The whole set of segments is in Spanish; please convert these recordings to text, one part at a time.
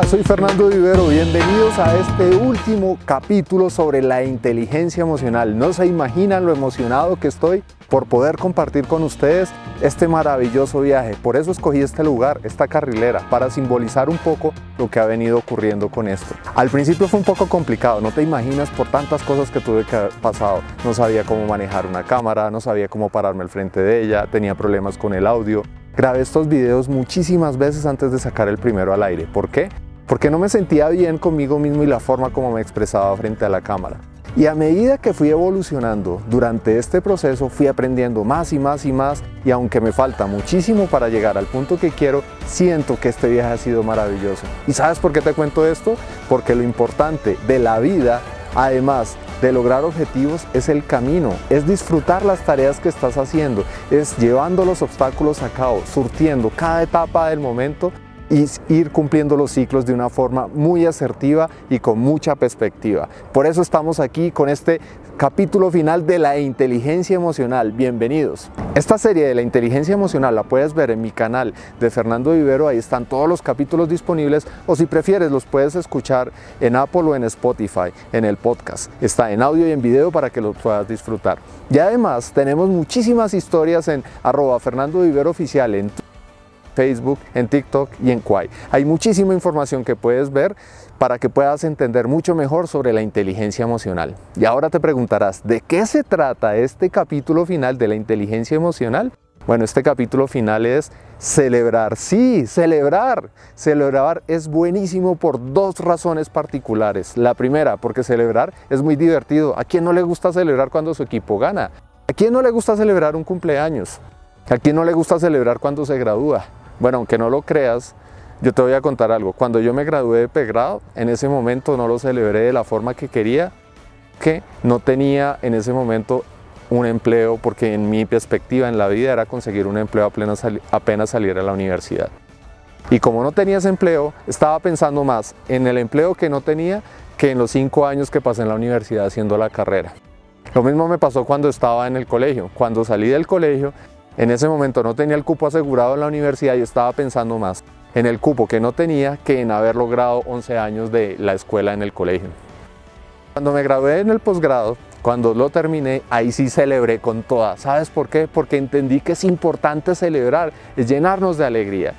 Soy Fernando Vivero, bienvenidos a este último capítulo sobre la inteligencia emocional. No se imaginan lo emocionado que estoy por poder compartir con ustedes este maravilloso viaje. Por eso escogí este lugar, esta carrilera, para simbolizar un poco lo que ha venido ocurriendo con esto. Al principio fue un poco complicado, no te imaginas por tantas cosas que tuve que haber pasado. No sabía cómo manejar una cámara, no sabía cómo pararme al frente de ella, tenía problemas con el audio, Grabé estos videos muchísimas veces antes de sacar el primero al aire. ¿Por qué? Porque no me sentía bien conmigo mismo y la forma como me expresaba frente a la cámara. Y a medida que fui evolucionando durante este proceso, fui aprendiendo más y más y más y aunque me falta muchísimo para llegar al punto que quiero, siento que este viaje ha sido maravilloso. ¿Y sabes por qué te cuento esto? Porque lo importante de la vida, además de lograr objetivos es el camino, es disfrutar las tareas que estás haciendo, es llevando los obstáculos a cabo, surtiendo cada etapa del momento y ir cumpliendo los ciclos de una forma muy asertiva y con mucha perspectiva. Por eso estamos aquí con este capítulo final de la inteligencia emocional. Bienvenidos. Esta serie de la inteligencia emocional la puedes ver en mi canal de Fernando Vivero, ahí están todos los capítulos disponibles o si prefieres los puedes escuchar en Apple o en Spotify, en el podcast. Está en audio y en video para que los puedas disfrutar. Y además tenemos muchísimas historias en arroba Fernando Vivero Oficial en Facebook, en TikTok y en Quai. Hay muchísima información que puedes ver para que puedas entender mucho mejor sobre la inteligencia emocional. Y ahora te preguntarás, ¿de qué se trata este capítulo final de la inteligencia emocional? Bueno, este capítulo final es celebrar. Sí, celebrar. Celebrar es buenísimo por dos razones particulares. La primera, porque celebrar es muy divertido. ¿A quién no le gusta celebrar cuando su equipo gana? ¿A quién no le gusta celebrar un cumpleaños? ¿A quién no le gusta celebrar cuando se gradúa? Bueno, aunque no lo creas, yo te voy a contar algo. Cuando yo me gradué de pregrado, en ese momento no lo celebré de la forma que quería, que no tenía en ese momento un empleo, porque en mi perspectiva en la vida era conseguir un empleo apenas, apenas a la universidad. Y como no tenía ese empleo, estaba pensando más en el empleo que no tenía que en los cinco años que pasé en la universidad haciendo la carrera. Lo mismo me pasó cuando estaba en el colegio. Cuando salí del colegio, en ese momento no tenía el cupo asegurado en la universidad y estaba pensando más en el cupo que no tenía que en haber logrado 11 años de la escuela en el colegio. Cuando me gradué en el posgrado, cuando lo terminé, ahí sí celebré con toda. ¿Sabes por qué? Porque entendí que es importante celebrar, es llenarnos de alegría.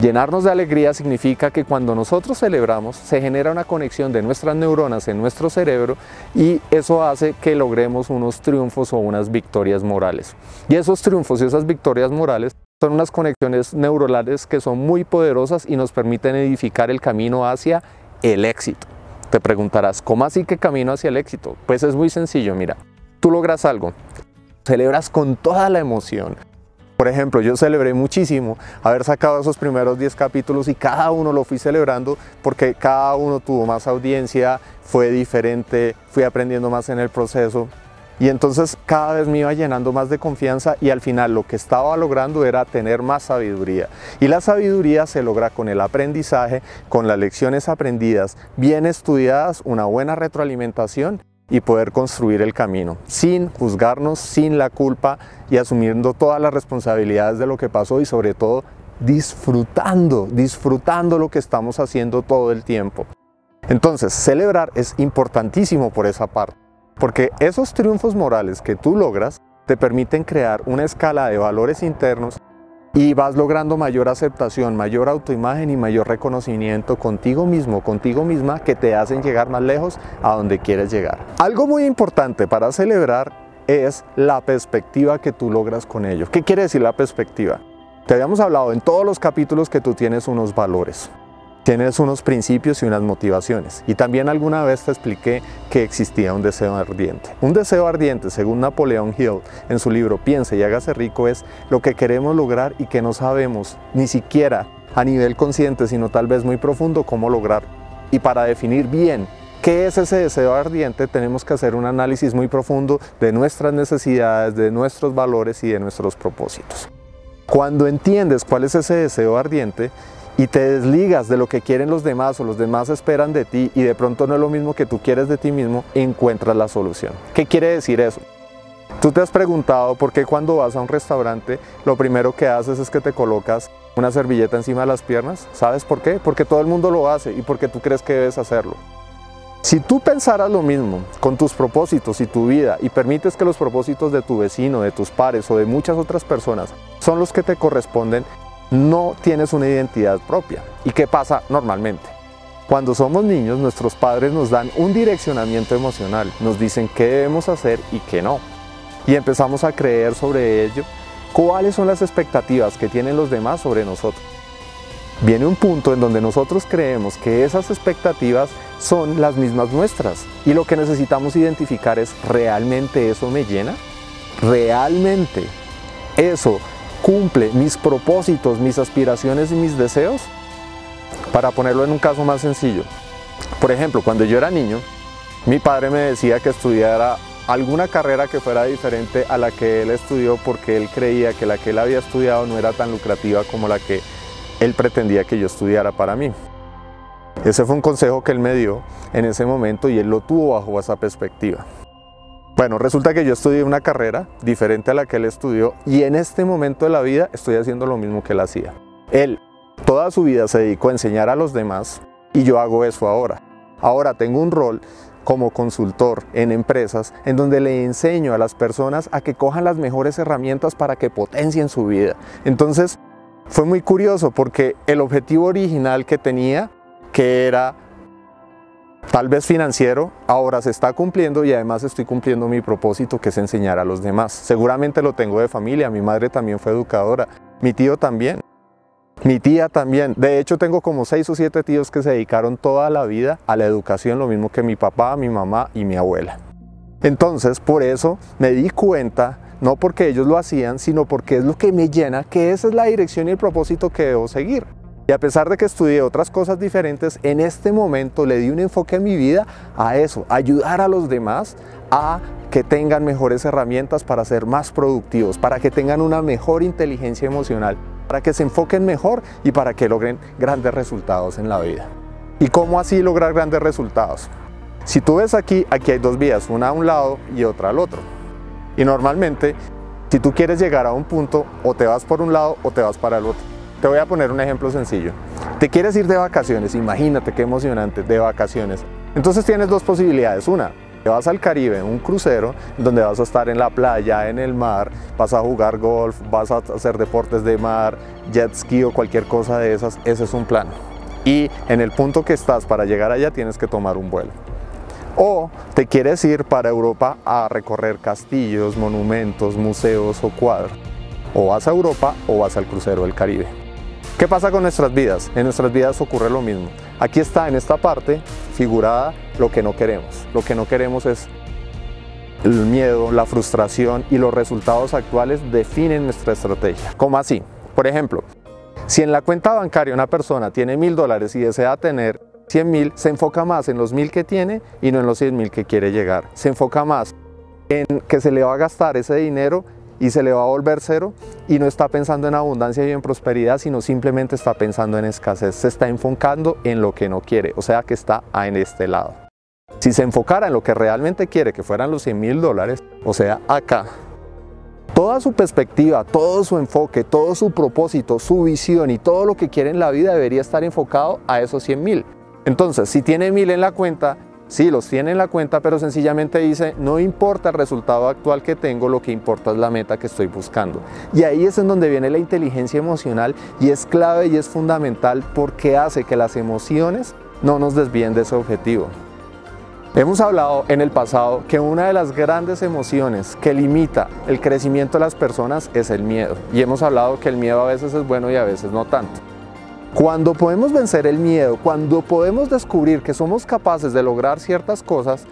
Llenarnos de alegría significa que cuando nosotros celebramos se genera una conexión de nuestras neuronas en nuestro cerebro y eso hace que logremos unos triunfos o unas victorias morales. Y esos triunfos y esas victorias morales son unas conexiones neuronales que son muy poderosas y nos permiten edificar el camino hacia el éxito. Te preguntarás, ¿cómo así que camino hacia el éxito? Pues es muy sencillo, mira, tú logras algo, celebras con toda la emoción, por ejemplo, yo celebré muchísimo haber sacado esos primeros 10 capítulos y cada uno lo fui celebrando porque cada uno tuvo más audiencia, fue diferente, fui aprendiendo más en el proceso. Y entonces cada vez me iba llenando más de confianza y al final lo que estaba logrando era tener más sabiduría. Y la sabiduría se logra con el aprendizaje, con las lecciones aprendidas, bien estudiadas, una buena retroalimentación y poder construir el camino sin juzgarnos, sin la culpa y asumiendo todas las responsabilidades de lo que pasó y sobre todo disfrutando, disfrutando lo que estamos haciendo todo el tiempo. Entonces, celebrar es importantísimo por esa parte, porque esos triunfos morales que tú logras te permiten crear una escala de valores internos y vas logrando mayor aceptación, mayor autoimagen y mayor reconocimiento contigo mismo, contigo misma, que te hacen llegar más lejos a donde quieres llegar. Algo muy importante para celebrar es la perspectiva que tú logras con ello. ¿Qué quiere decir la perspectiva? Te habíamos hablado en todos los capítulos que tú tienes unos valores tienes unos principios y unas motivaciones. Y también alguna vez te expliqué que existía un deseo ardiente. Un deseo ardiente, según Napoleón Hill en su libro Piense y hágase rico, es lo que queremos lograr y que no sabemos ni siquiera a nivel consciente, sino tal vez muy profundo, cómo lograr. Y para definir bien ¿Qué es ese deseo ardiente? Tenemos que hacer un análisis muy profundo de nuestras necesidades, de nuestros valores y de nuestros propósitos. Cuando entiendes cuál es ese deseo ardiente, y te desligas de lo que quieren los demás o los demás esperan de ti y de pronto no es lo mismo que tú quieres de ti mismo, encuentras la solución. ¿Qué quiere decir eso? Tú te has preguntado por qué cuando vas a un restaurante lo primero que haces es que te colocas una servilleta encima de las piernas. ¿Sabes por qué? Porque todo el mundo lo hace y porque tú crees que debes hacerlo. Si tú pensaras lo mismo con tus propósitos y tu vida y permites que los propósitos de tu vecino, de tus pares o de muchas otras personas son los que te corresponden, no tienes una identidad propia. ¿Y qué pasa normalmente? Cuando somos niños, nuestros padres nos dan un direccionamiento emocional, nos dicen qué debemos hacer y qué no. Y empezamos a creer sobre ello cuáles son las expectativas que tienen los demás sobre nosotros. Viene un punto en donde nosotros creemos que esas expectativas son las mismas nuestras y lo que necesitamos identificar es ¿realmente eso me llena? ¿Realmente eso cumple mis propósitos, mis aspiraciones y mis deseos? Para ponerlo en un caso más sencillo, por ejemplo, cuando yo era niño, mi padre me decía que estudiara alguna carrera que fuera diferente a la que él estudió porque él creía que la que él había estudiado no era tan lucrativa como la que él pretendía que yo estudiara para mí. Ese fue un consejo que él me dio en ese momento y él lo tuvo bajo esa perspectiva. Bueno, resulta que yo estudié una carrera diferente a la que él estudió y en este momento de la vida estoy haciendo lo mismo que él hacía. Él toda su vida se dedicó a enseñar a los demás y yo hago eso ahora. Ahora tengo un rol como consultor en empresas en donde le enseño a las personas a que cojan las mejores herramientas para que potencien su vida. Entonces fue muy curioso porque el objetivo original que tenía, que era tal vez financiero, ahora se está cumpliendo y además estoy cumpliendo mi propósito que es enseñar a los demás. Seguramente lo tengo de familia, mi madre también fue educadora, mi tío también. Mi tía también. De hecho, tengo como seis o siete tíos que se dedicaron toda la vida a la educación, lo mismo que mi papá, mi mamá y mi abuela. Entonces, por eso me di cuenta, no porque ellos lo hacían, sino porque es lo que me llena, que esa es la dirección y el propósito que debo seguir. Y a pesar de que estudié otras cosas diferentes, en este momento le di un enfoque en mi vida a eso, ayudar a los demás a que tengan mejores herramientas para ser más productivos, para que tengan una mejor inteligencia emocional, para que se enfoquen mejor y para que logren grandes resultados en la vida. ¿Y cómo así lograr grandes resultados? Si tú ves aquí, aquí hay dos vías, una a un lado y otra al otro. Y normalmente, si tú quieres llegar a un punto, o te vas por un lado o te vas para el otro. Te voy a poner un ejemplo sencillo. Te quieres ir de vacaciones, imagínate qué emocionante, de vacaciones. Entonces tienes dos posibilidades. Una, te vas al Caribe un crucero donde vas a estar en la playa, en el mar, vas a jugar golf, vas a hacer deportes de mar, jet ski o cualquier cosa de esas, ese es un plan. Y en el punto que estás para llegar allá tienes que tomar un vuelo. O te quieres ir para Europa a recorrer castillos, monumentos, museos o cuadros. O vas a Europa o vas al crucero del Caribe. ¿Qué pasa con nuestras vidas? En nuestras vidas ocurre lo mismo. Aquí está en esta parte figurada lo que no queremos. Lo que no queremos es el miedo, la frustración y los resultados actuales definen nuestra estrategia. ¿Cómo así? Por ejemplo, si en la cuenta bancaria una persona tiene mil dólares y desea tener 100 mil, se enfoca más en los mil que tiene y no en los 100 mil que quiere llegar. Se enfoca más en que se le va a gastar ese dinero y se le va a volver cero y no está pensando en abundancia y en prosperidad, sino simplemente está pensando en escasez. Se está enfocando en lo que no quiere, o sea que está en este lado. Si se enfocara en lo que realmente quiere, que fueran los 100 mil dólares, o sea, acá, toda su perspectiva, todo su enfoque, todo su propósito, su visión y todo lo que quiere en la vida debería estar enfocado a esos 100 mil. Entonces, si tiene mil en la cuenta, Sí, los tiene en la cuenta, pero sencillamente dice, no importa el resultado actual que tengo, lo que importa es la meta que estoy buscando. Y ahí es en donde viene la inteligencia emocional y es clave y es fundamental porque hace que las emociones no nos desvíen de ese objetivo. Hemos hablado en el pasado que una de las grandes emociones que limita el crecimiento de las personas es el miedo. Y hemos hablado que el miedo a veces es bueno y a veces no tanto. Cuando podemos vencer el miedo, cuando podemos descubrir que somos capaces de lograr ciertas cosas,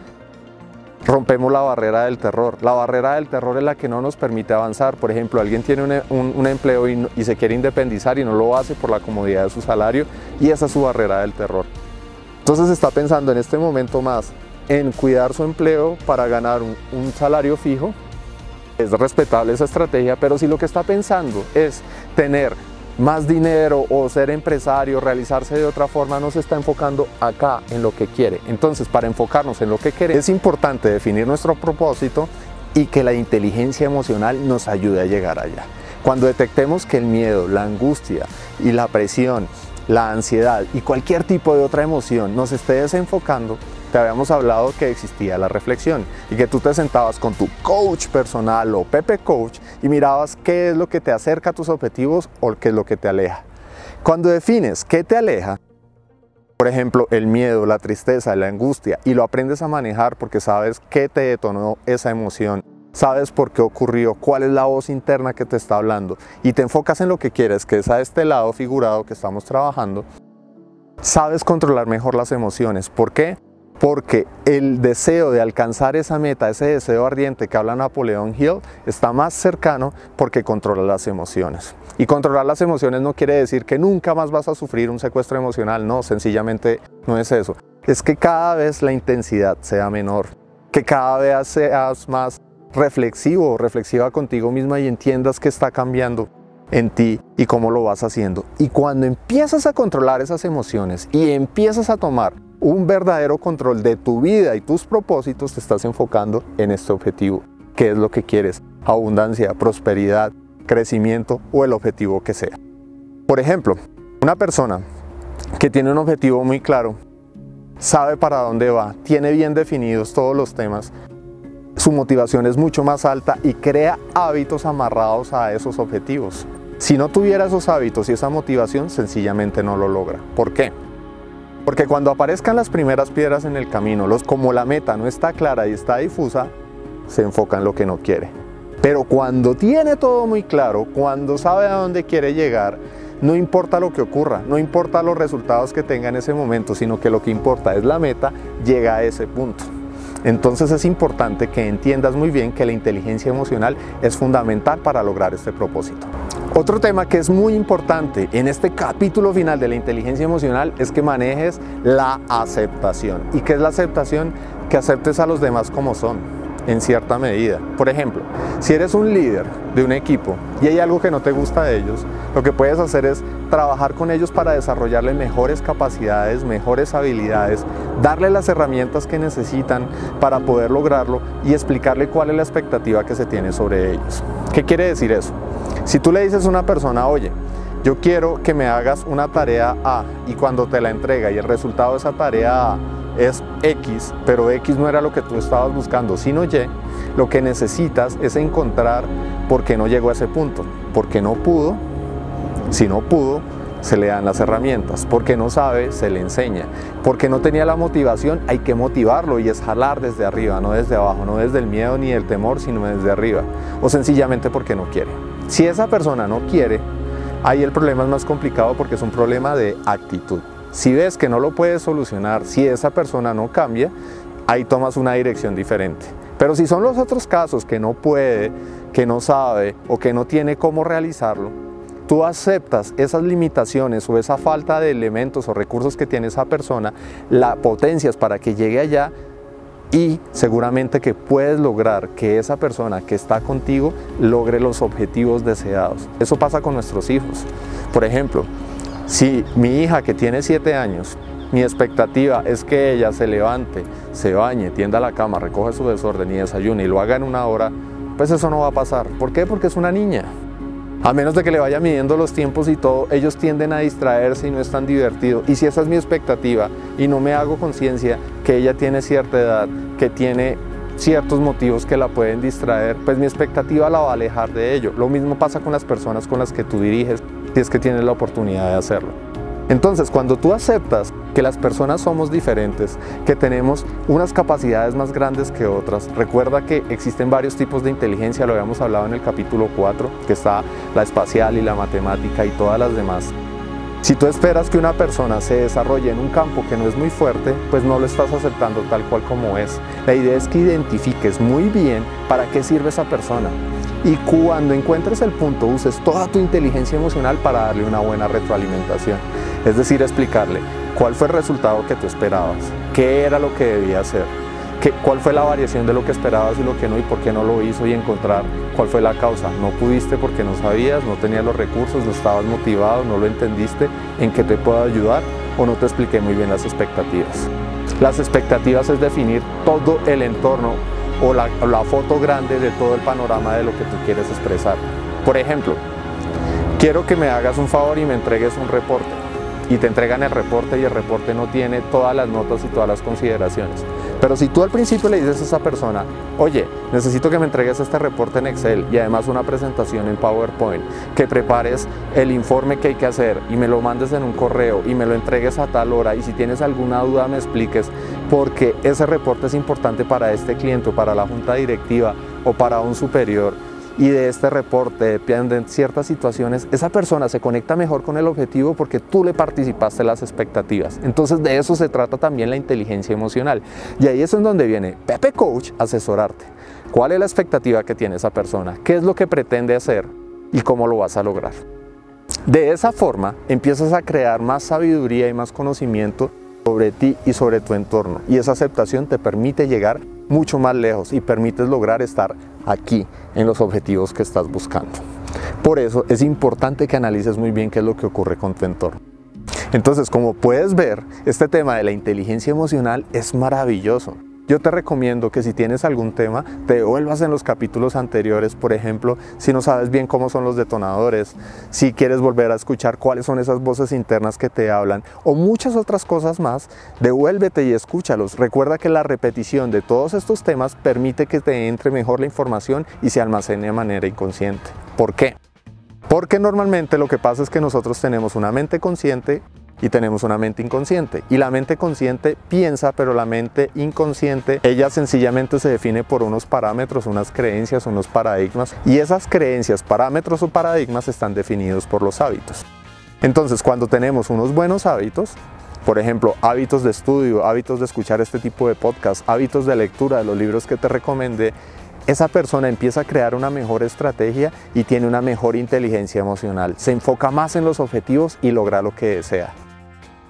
rompemos la barrera del terror. La barrera del terror es la que no nos permite avanzar. Por ejemplo, alguien tiene un, empleo y, se quiere independizar y no lo hace por la comodidad de su salario y esa es su barrera del terror. Entonces está pensando en este momento más en cuidar su empleo para ganar un salario fijo. Es respetable esa estrategia, pero si lo que está pensando es tener más dinero o ser empresario, realizarse de otra forma, no se está enfocando acá en lo que quiere. Entonces, para enfocarnos en lo que quiere, es importante definir nuestro propósito y que la inteligencia emocional nos ayude a llegar allá. Cuando detectemos que el miedo, la angustia y la presión, la ansiedad y cualquier tipo de otra emoción nos esté desenfocando, te habíamos hablado que existía la reflexión y que tú te sentabas con tu coach personal o Pepe Coach y mirabas qué es lo que te acerca a tus objetivos o qué es lo que te aleja. Cuando defines qué te aleja, por ejemplo, el miedo, la tristeza, la angustia, y lo aprendes a manejar porque sabes qué te detonó esa emoción, sabes por qué ocurrió, cuál es la voz interna que te está hablando, y te enfocas en lo que quieres, que es a este lado figurado que estamos trabajando, sabes controlar mejor las emociones. ¿Por qué? Porque el deseo de alcanzar esa meta, ese deseo ardiente que habla Napoleón Hill, está más cercano porque controla las emociones. Y controlar las emociones no quiere decir que nunca más vas a sufrir un secuestro emocional, no, sencillamente no es eso. Es que cada vez la intensidad sea menor, que cada vez seas más reflexivo o reflexiva contigo misma y entiendas que está cambiando en ti y cómo lo vas haciendo. Y cuando empiezas a controlar esas emociones y empiezas a tomar un verdadero control de tu vida y tus propósitos, te estás enfocando en este objetivo. ¿Qué es lo que quieres? Abundancia, prosperidad, crecimiento o el objetivo que sea. Por ejemplo, una persona que tiene un objetivo muy claro, sabe para dónde va, tiene bien definidos todos los temas, su motivación es mucho más alta y crea hábitos amarrados a esos objetivos. Si no tuviera esos hábitos y esa motivación, sencillamente no lo logra. ¿Por qué? Porque cuando aparezcan las primeras piedras en el camino, los, como la meta no está clara y está difusa, se enfoca en lo que no quiere. Pero cuando tiene todo muy claro, cuando sabe a dónde quiere llegar, no importa lo que ocurra, no importa los resultados que tenga en ese momento, sino que lo que importa es la meta, llega a ese punto. Entonces es importante que entiendas muy bien que la inteligencia emocional es fundamental para lograr este propósito. Otro tema que es muy importante en este capítulo final de la inteligencia emocional es que manejes la aceptación. ¿Y qué es la aceptación? Que aceptes a los demás como son, en cierta medida. Por ejemplo, si eres un líder de un equipo y hay algo que no te gusta de ellos, lo que puedes hacer es trabajar con ellos para desarrollarle mejores capacidades, mejores habilidades, darle las herramientas que necesitan para poder lograrlo y explicarle cuál es la expectativa que se tiene sobre ellos. ¿Qué quiere decir eso? Si tú le dices a una persona, oye, yo quiero que me hagas una tarea A y cuando te la entrega y el resultado de esa tarea A es X, pero X no era lo que tú estabas buscando, sino Y, lo que necesitas es encontrar por qué no llegó a ese punto, porque no pudo, si no pudo, se le dan las herramientas, porque no sabe, se le enseña, porque no tenía la motivación, hay que motivarlo y es jalar desde arriba, no desde abajo, no desde el miedo ni el temor, sino desde arriba, o sencillamente porque no quiere. Si esa persona no quiere, ahí el problema es más complicado porque es un problema de actitud. Si ves que no lo puedes solucionar, si esa persona no cambia, ahí tomas una dirección diferente. Pero si son los otros casos que no puede, que no sabe o que no tiene cómo realizarlo, tú aceptas esas limitaciones o esa falta de elementos o recursos que tiene esa persona, la potencias para que llegue allá y seguramente que puedes lograr que esa persona que está contigo logre los objetivos deseados. Eso pasa con nuestros hijos. Por ejemplo, si mi hija que tiene 7 años, mi expectativa es que ella se levante, se bañe, tienda la cama, recoge su desorden y desayune y lo haga en una hora, pues eso no va a pasar. ¿Por qué? Porque es una niña. A menos de que le vaya midiendo los tiempos y todo, ellos tienden a distraerse y no es tan divertido. Y si esa es mi expectativa y no me hago conciencia que ella tiene cierta edad, que tiene ciertos motivos que la pueden distraer, pues mi expectativa la va a alejar de ello. Lo mismo pasa con las personas con las que tú diriges, si es que tienes la oportunidad de hacerlo. Entonces, cuando tú aceptas que las personas somos diferentes, que tenemos unas capacidades más grandes que otras, recuerda que existen varios tipos de inteligencia, lo habíamos hablado en el capítulo 4, que está la espacial y la matemática y todas las demás. Si tú esperas que una persona se desarrolle en un campo que no es muy fuerte, pues no lo estás aceptando tal cual como es. La idea es que identifiques muy bien para qué sirve esa persona y cuando encuentres el punto uses toda tu inteligencia emocional para darle una buena retroalimentación. Es decir, explicarle cuál fue el resultado que tú esperabas, qué era lo que debía hacer, qué, cuál fue la variación de lo que esperabas y lo que no y por qué no lo hizo y encontrar cuál fue la causa. No pudiste porque no sabías, no tenías los recursos, no estabas motivado, no lo entendiste, en qué te puedo ayudar o no te expliqué muy bien las expectativas. Las expectativas es definir todo el entorno o la, la foto grande de todo el panorama de lo que tú quieres expresar. Por ejemplo, quiero que me hagas un favor y me entregues un reporte y te entregan el reporte y el reporte no tiene todas las notas y todas las consideraciones. Pero si tú al principio le dices a esa persona, oye, necesito que me entregues este reporte en Excel y además una presentación en PowerPoint, que prepares el informe que hay que hacer y me lo mandes en un correo y me lo entregues a tal hora y si tienes alguna duda me expliques, porque ese reporte es importante para este cliente, o para la junta directiva o para un superior y de este reporte dependen ciertas situaciones, esa persona se conecta mejor con el objetivo porque tú le participaste las expectativas. Entonces de eso se trata también la inteligencia emocional. Y ahí es en donde viene Pepe Coach asesorarte. ¿Cuál es la expectativa que tiene esa persona? ¿Qué es lo que pretende hacer? ¿Y cómo lo vas a lograr? De esa forma empiezas a crear más sabiduría y más conocimiento sobre ti y sobre tu entorno. Y esa aceptación te permite llegar mucho más lejos y permites lograr estar aquí en los objetivos que estás buscando. Por eso es importante que analices muy bien qué es lo que ocurre con tu entorno. Entonces, como puedes ver, este tema de la inteligencia emocional es maravilloso. Yo te recomiendo que si tienes algún tema, te devuelvas en los capítulos anteriores, por ejemplo, si no sabes bien cómo son los detonadores, si quieres volver a escuchar cuáles son esas voces internas que te hablan o muchas otras cosas más, devuélvete y escúchalos. Recuerda que la repetición de todos estos temas permite que te entre mejor la información y se almacene de manera inconsciente. ¿Por qué? Porque normalmente lo que pasa es que nosotros tenemos una mente consciente y tenemos una mente inconsciente. Y la mente consciente piensa, pero la mente inconsciente, ella sencillamente se define por unos parámetros, unas creencias, unos paradigmas. Y esas creencias, parámetros o paradigmas están definidos por los hábitos. Entonces, cuando tenemos unos buenos hábitos, por ejemplo, hábitos de estudio, hábitos de escuchar este tipo de podcast, hábitos de lectura de los libros que te recomendé, esa persona empieza a crear una mejor estrategia y tiene una mejor inteligencia emocional. Se enfoca más en los objetivos y logra lo que desea.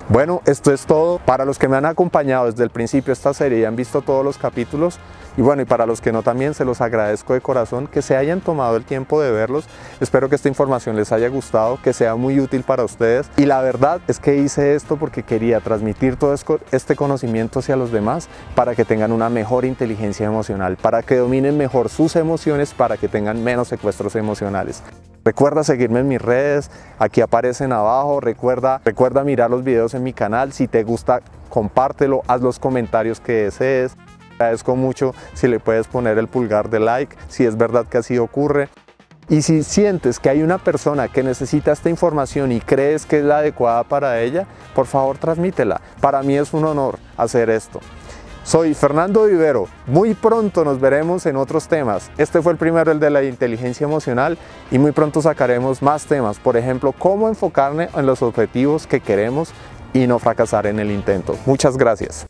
Bueno, esto es todo. Para los que me han acompañado desde el principio de esta serie y han visto todos los capítulos, y bueno, y para los que no también se los agradezco de corazón que se hayan tomado el tiempo de verlos. Espero que esta información les haya gustado, que sea muy útil para ustedes. Y la verdad es que hice esto porque quería transmitir todo este conocimiento hacia los demás para que tengan una mejor inteligencia emocional, para que dominen mejor sus emociones, para que tengan menos secuestros emocionales. Recuerda seguirme en mis redes, aquí aparecen abajo. Recuerda, recuerda mirar los videos en mi canal. Si te gusta, compártelo, haz los comentarios que desees. Agradezco mucho si le puedes poner el pulgar de like, si es verdad que así ocurre. Y si sientes que hay una persona que necesita esta información y crees que es la adecuada para ella, por favor transmítela. Para mí es un honor hacer esto. Soy Fernando Vivero. Muy pronto nos veremos en otros temas. Este fue el primero, el de la inteligencia emocional, y muy pronto sacaremos más temas. Por ejemplo, cómo enfocarme en los objetivos que queremos y no fracasar en el intento. Muchas gracias.